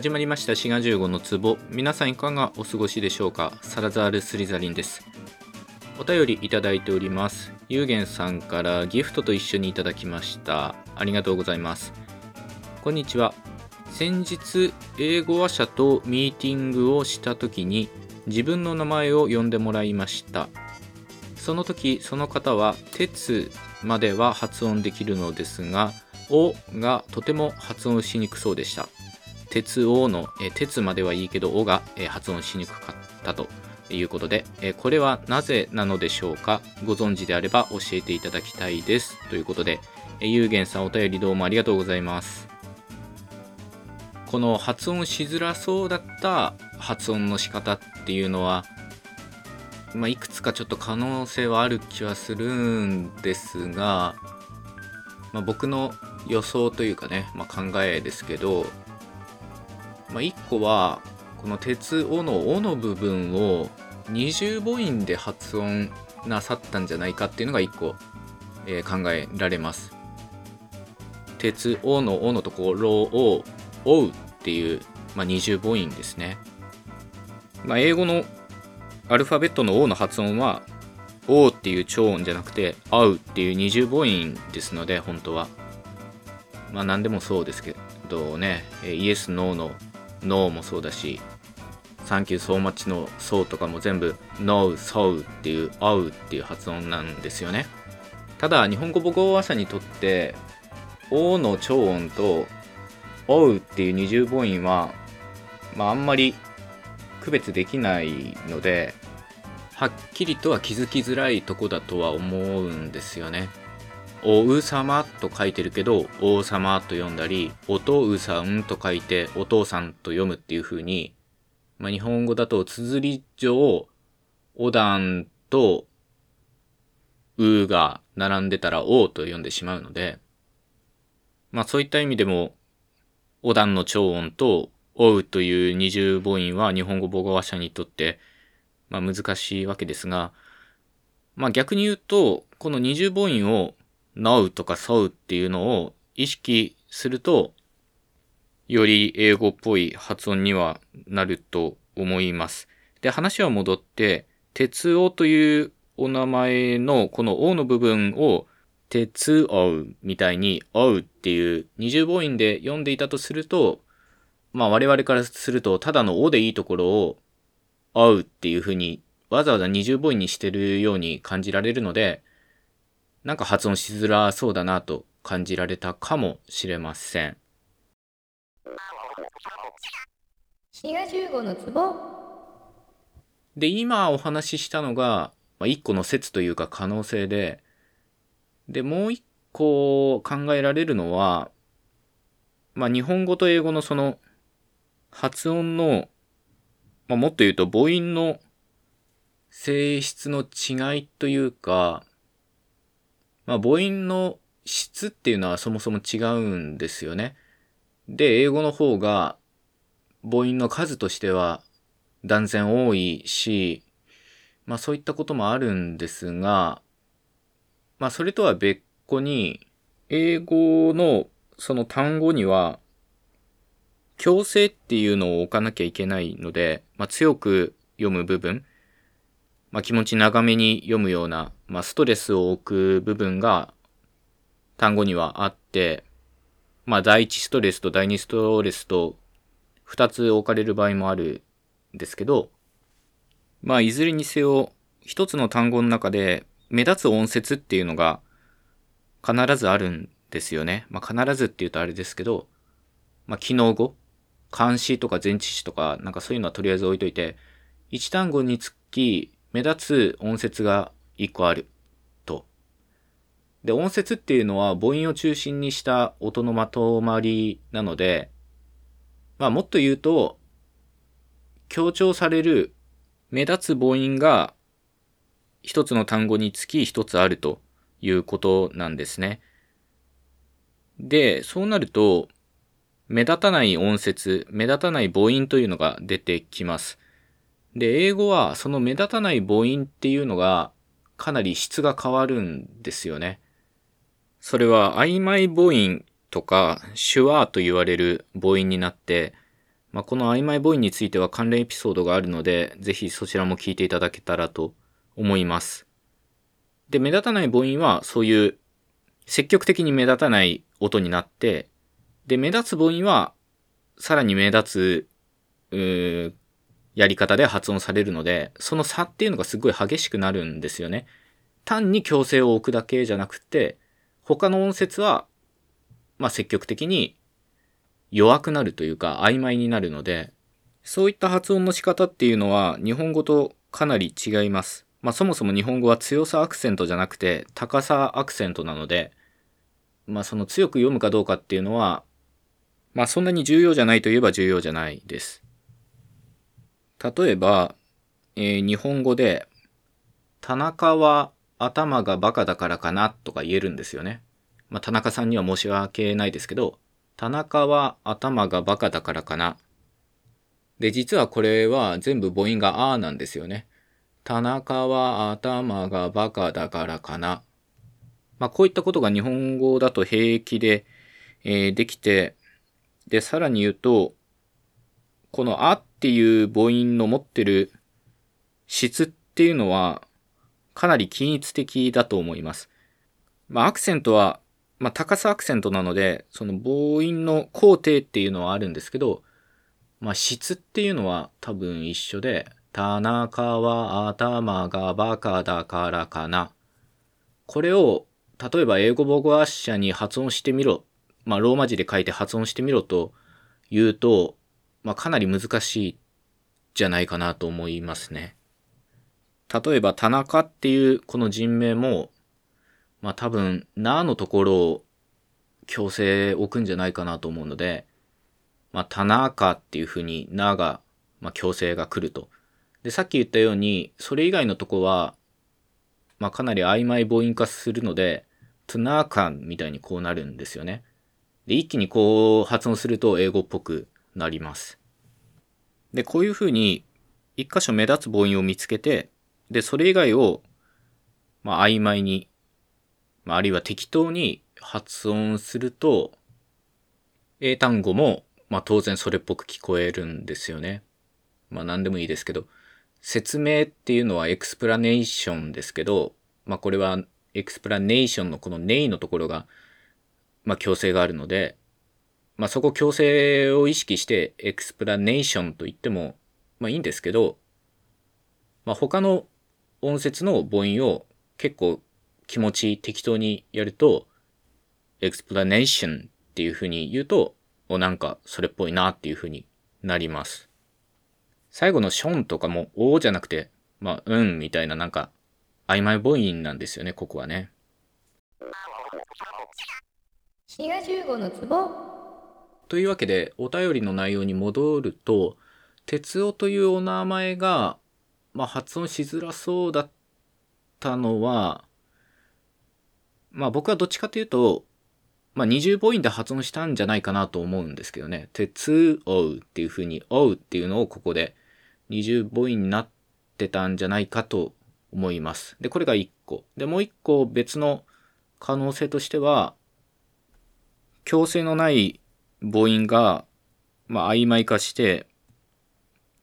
始まりました滋賀15の壺。皆さんいかがお過ごしでしょうか？サラザール・スリザリンです。お便りいただいております。ゆうげんさんからギフトと一緒にいただきました。ありがとうございます。こんにちは。先日英語話者とミーティングをした時に自分の名前を呼んでもらいました。その時その方は「鉄」までは発音できるのですが「お」がとても発音しにくそうでした。鉄王の、え鉄まではいいけど、おが、え発音しにくかったということで、えこれはなぜなのでしょうか？ご存知であれば教えていただきたいです。ということで、えゆうげんさんお便りどうもありがとうございます。この発音しづらそうだった発音の仕方っていうのは、まあ、いくつかちょっと可能性はある気はするんですが、まあ、僕の予想というかね、まあ、考えですけど、まあ、1個はこの鉄「お」の「お」の部分を二重母音で発音なさったんじゃないかっていうのが1個、えー、考えられます。鉄「お」の「お」のところを「おう」っていう、まあ、二重母音ですね。まあ、英語のアルファベットの「O」の発音は「O」っていう超音じゃなくて「合う」っていう二重母音ですので本当は。まあ何でもそうですけどねイエス・ノーのノーもそうだし、サンキューソーマチのそうとかも全部ノー、ソウっていう、合うっていう発音なんですよね。ただ、日本語母語話者にとって、おの超音と、おうっていう二重母音は、まああんまり区別できないので、はっきりとは気づきづらいとこだとは思うんですよね。おうさまと書いてるけど、王様と読んだり、おとうさんと書いて、お父さんと読むっていう風に、まあ、日本語だと、綴り上、おだんと、うが並んでたら、おうと読んでしまうので、まあそういった意味でも、おだんの超音と、おうという二重母音は日本語母語話者にとって、まあ難しいわけですが、まあ逆に言うと、この二重母音を now とか so っていうのを意識すると、より英語っぽい発音にはなると思います。で、話は戻って、鉄夫というお名前のこの O の部分を鉄王みたいにおうっていう二重母音で読んでいたとすると、まあ我々からするとただのおでいいところをおうっていうふうにわざわざ二重母音にしてるように感じられるので、なんか発音しづらそうだなと感じられたかもしれません。で、今お話ししたのが、まあ、一個の説というか可能性で、で、もう一個考えられるのは、まあ、日本語と英語のその発音の、まあ、もっと言うと母音の性質の違いというか、まあ、母音の質っていうのはそもそも違うんですよね。で、英語の方が母音の数としては断然多いし、まあそういったこともあるんですが、まあそれとは別個に、英語のその単語には、強制っていうのを置かなきゃいけないので、まあ強く読む部分、まあ、気持ち長めに読むような、まあ、ストレスを置く部分が単語にはあって、まあ、第一ストレスと第二ストレスと二つ置かれる場合もあるんですけど、まあ、いずれにせよ、一つの単語の中で目立つ音節っていうのが必ずあるんですよね。まあ、必ずって言うとあれですけど、まあ、機能語、漢詞とか前置詞とか、なんかそういうのはとりあえず置いといて、一単語につき目立つ音節が一個あると。で、音節っていうのは母音を中心にした音のまとまりなので、まあもっと言うと、強調される目立つ母音が一つの単語につき一つあるということなんですね。で、そうなると、目立たない音節、目立たない母音というのが出てきます。で、英語はその目立たない母音っていうのがかなり質が変わるんですよね。それは曖昧母音とか手話と言われる母音になって、まあ、この曖昧母音については関連エピソードがあるので、ぜひそちらも聞いていただけたらと思います。で、目立たない母音はそういう積極的に目立たない音になって、で、目立つ母音はさらに目立つ、やり方で発音されるので、その差っていうのがすごい激しくなるんですよね。単に強制を置くだけじゃなくて、他の音節は、まあ積極的に弱くなるというか曖昧になるので、そういった発音の仕方っていうのは日本語とかなり違います。まあそもそも日本語は強さアクセントじゃなくて高さアクセントなので、まあその強く読むかどうかっていうのは、まあそんなに重要じゃないといえば重要じゃないです。例えば、えー、日本語で、田中は頭がバカだからかなとか言えるんですよね。まあ田中さんには申し訳ないですけど、田中は頭がバカだからかな。で、実はこれは全部母音があーなんですよね。田中は頭がバカだからかな。まあ、こういったことが日本語だと平気で、えー、できて、で、さらに言うと、このあっていう母音の持ってる質っていうのはかなり均一的だと思います。まあ、アクセントはまあ、高さアクセントなので、その母音の工程っていうのはあるんですけど、まあ、質っていうのは多分一緒で、田中は頭がバカだからかな。これを、例えば英語母語発射に発音してみろ。まあ、ローマ字で書いて発音してみろと言うと、まあ、かなり難しいじゃないかなと思いますね。例えば、田中っていうこの人名も、まあ多分、なのところを強制置くんじゃないかなと思うので、まあ、田中っていうふうになが、まあ、強制が来ると。で、さっき言ったように、それ以外のとこは、まあ、かなり曖昧母音化するので、トゥナーカンみたいにこうなるんですよね。で、一気にこう発音すると英語っぽくなります。で、こういうふうに、一箇所目立つ母音を見つけて、で、それ以外を、まあ、曖昧にまあ、あるいは適当に発音すると、英単語も、まあ、当然それっぽく聞こえるんですよね。まあ、何でもいいですけど、説明っていうのは explanation ですけど、まあ、これは explanation のこのネイのところが、まあ、強勢があるので、まあ、そこ強勢を意識して explanation と言っても、まあ、いいんですけど、まあ、他の音節の母音を結構気持ち適当にやると、explanation っていう風に言うと、お、なんかそれっぽいなっていう風になります。最後のションとかも、おじゃなくて、まあ、うんみたいななんか、曖昧母音なんですよね、ここはね。滋賀15のツボというわけで、お便りの内容に戻ると、哲夫というお名前が、まあ、発音しづらそうだったのは、まあ僕はどっちかというと、まあ二重母音で発音したんじゃないかなと思うんですけどね。鉄おうっていう風に、おうっていうのをここで二重母音になってたんじゃないかと思います。で、これが一個。で、もう一個別の可能性としては、強制のない母音が、まあ曖昧化して、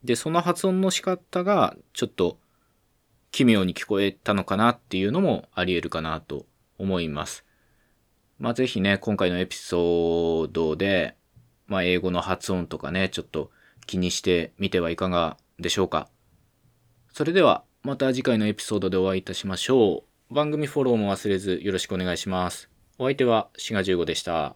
で、その発音の仕方がちょっと奇妙に聞こえたのかなっていうのもあり得るかなと思います。まあ、ぜひね、今回のエピソードで、まあ、英語の発音とかね、ちょっと気にしてみてはいかがでしょうか。それでは、また次回のエピソードでお会いいたしましょう。番組フォローも忘れずよろしくお願いします。お相手は、しが15でした。